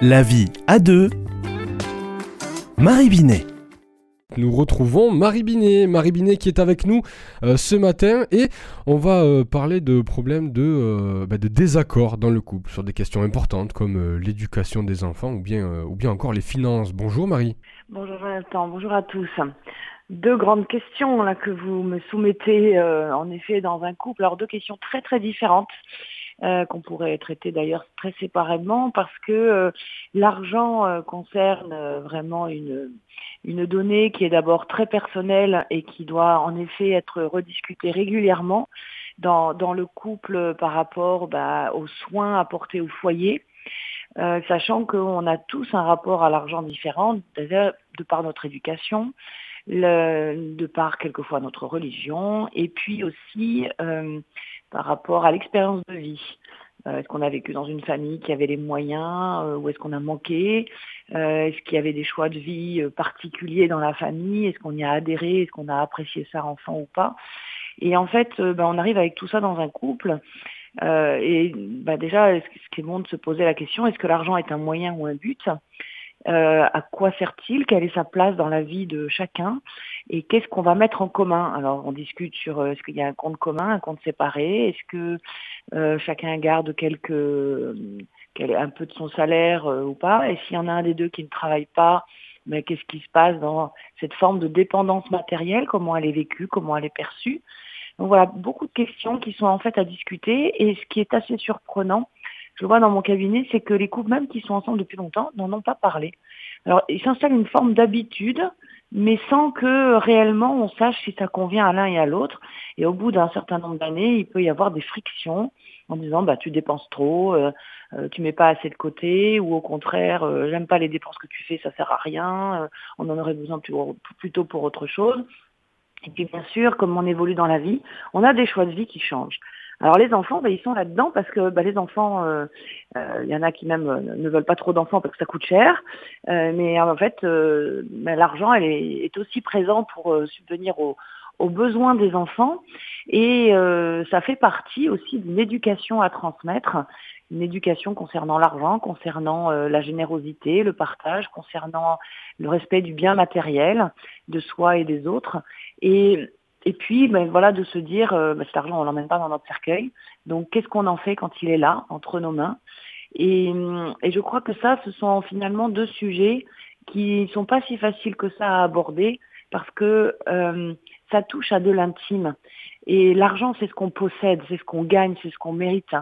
La vie à deux. Marie Binet. Nous retrouvons Marie Binet, Marie Binet qui est avec nous euh, ce matin et on va euh, parler de problèmes de, euh, bah, de désaccord dans le couple sur des questions importantes comme l'éducation des enfants ou bien, ou bien encore les finances. Bonjour Marie. Bonjour Jonathan, bonjour à tous. Deux grandes questions là que vous me soumettez en effet dans un couple. Alors deux questions très très différentes. Euh, qu'on pourrait traiter d'ailleurs très séparément parce que euh, l'argent euh, concerne vraiment une, une donnée qui est d'abord très personnelle et qui doit en effet être rediscutée régulièrement dans, dans le couple par rapport bah, aux soins apportés au foyer. sachant qu'on a tous un rapport à l'argent différent, d'ailleurs de par notre éducation, le, de par quelquefois notre religion, et puis aussi euh, par rapport à l'expérience de vie. Euh, est-ce qu'on a vécu dans une famille qui avait les moyens euh, ou est-ce qu'on a manqué? Est-ce qu'il y avait des choix de vie particuliers dans la famille? Est-ce qu'on y a adhéré? Est-ce qu'on a apprécié ça enfant ou pas? Et en fait, ben, on arrive avec tout ça dans un couple. et ben, déjà, ce qui est bon de se poser la question, est-ce que l'argent est un moyen ou un but? Euh, à quoi sert-il, quelle est sa place dans la vie de chacun? Et qu'est-ce qu'on va mettre en commun? Alors on discute sur euh, est-ce qu'il y a un compte commun, un compte séparé, est-ce que euh, chacun garde quelques un peu de son salaire ou pas, et s'il y en a un des deux qui ne travaille pas, mais qu'est-ce qui se passe dans cette forme de dépendance matérielle, comment elle est vécue, comment elle est perçue? Donc voilà, beaucoup de questions qui sont en fait à discuter. Et ce qui est assez surprenant, je le vois dans mon cabinet, c'est que les couples même qui sont ensemble depuis longtemps n'en ont pas parlé. Alors, il s'installe une forme d'habitude, mais sans que réellement on sache si ça convient à l'un et à l'autre. Et au bout d'un certain nombre d'années, il peut y avoir des frictions en disant bah tu dépenses trop, euh, euh tu mets pas assez de côté, ou au contraire euh, j'aime pas les dépenses que tu fais, ça sert à rien, euh, on en aurait besoin plutôt pour autre chose. Et puis bien sûr, comme on évolue dans la vie, on a des choix de vie qui changent. Alors les enfants, bah, ils sont là-dedans parce que bah, les enfants, il euh, euh, y en a qui même euh, ne veulent pas trop d'enfants parce que ça coûte cher. mais en fait, bah, l'argent, elle est, aussi présent pour subvenir aux, aux, besoins des enfants. Et ça fait partie aussi d'une éducation à transmettre, une éducation concernant l'argent, concernant la générosité, le partage, concernant le respect du bien matériel de soi et des autres. Et et puis, ben, voilà, de se dire, euh, ben, cet argent, on l'emmène pas dans notre cercueil. Donc, qu'est-ce qu'on en fait quand il est là, entre nos mains? Et, et, je crois que ça, ce sont finalement deux sujets qui sont pas si faciles que ça à aborder parce que euh, ça touche à de l'intime. Et l'argent, c'est ce qu'on possède, c'est ce qu'on gagne, c'est ce qu'on mérite.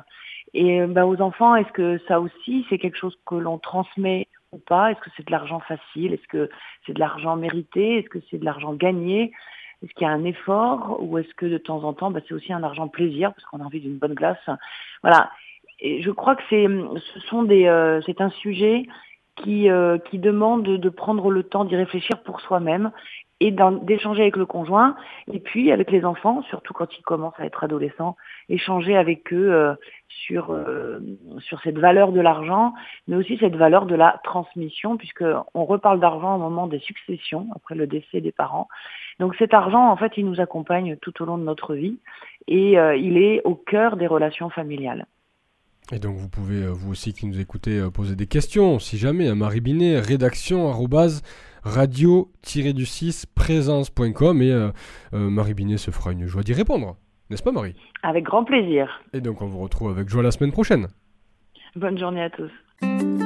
Et ben, aux enfants, est-ce que ça aussi, c'est quelque chose que l'on transmet ou pas? Est-ce que c'est de l'argent facile? Est-ce que c'est de l'argent mérité? Est-ce que c'est de l'argent gagné? Est-ce qu'il y a un effort ou est-ce que de temps en temps, bah, c'est aussi un argent plaisir parce qu'on a envie d'une bonne glace? Voilà. Et je crois que c'est, ce sont des, euh, c'est un sujet qui, euh, qui demande de prendre le temps d'y réfléchir pour soi-même et d'échanger avec le conjoint et puis avec les enfants, surtout quand ils commencent à être adolescents, échanger avec eux euh, sur euh, sur cette valeur de l'argent, mais aussi cette valeur de la transmission, puisque on reparle d'argent au moment des successions après le décès des parents. Donc cet argent, en fait, il nous accompagne tout au long de notre vie et euh, il est au cœur des relations familiales. Et donc vous pouvez, vous aussi qui nous écoutez, poser des questions, si jamais, à Marie Binet, rédaction radio-du6 présence.com et euh, euh, Marie Binet se fera une joie d'y répondre. N'est-ce pas Marie? Avec grand plaisir. Et donc on vous retrouve avec joie la semaine prochaine. Bonne journée à tous.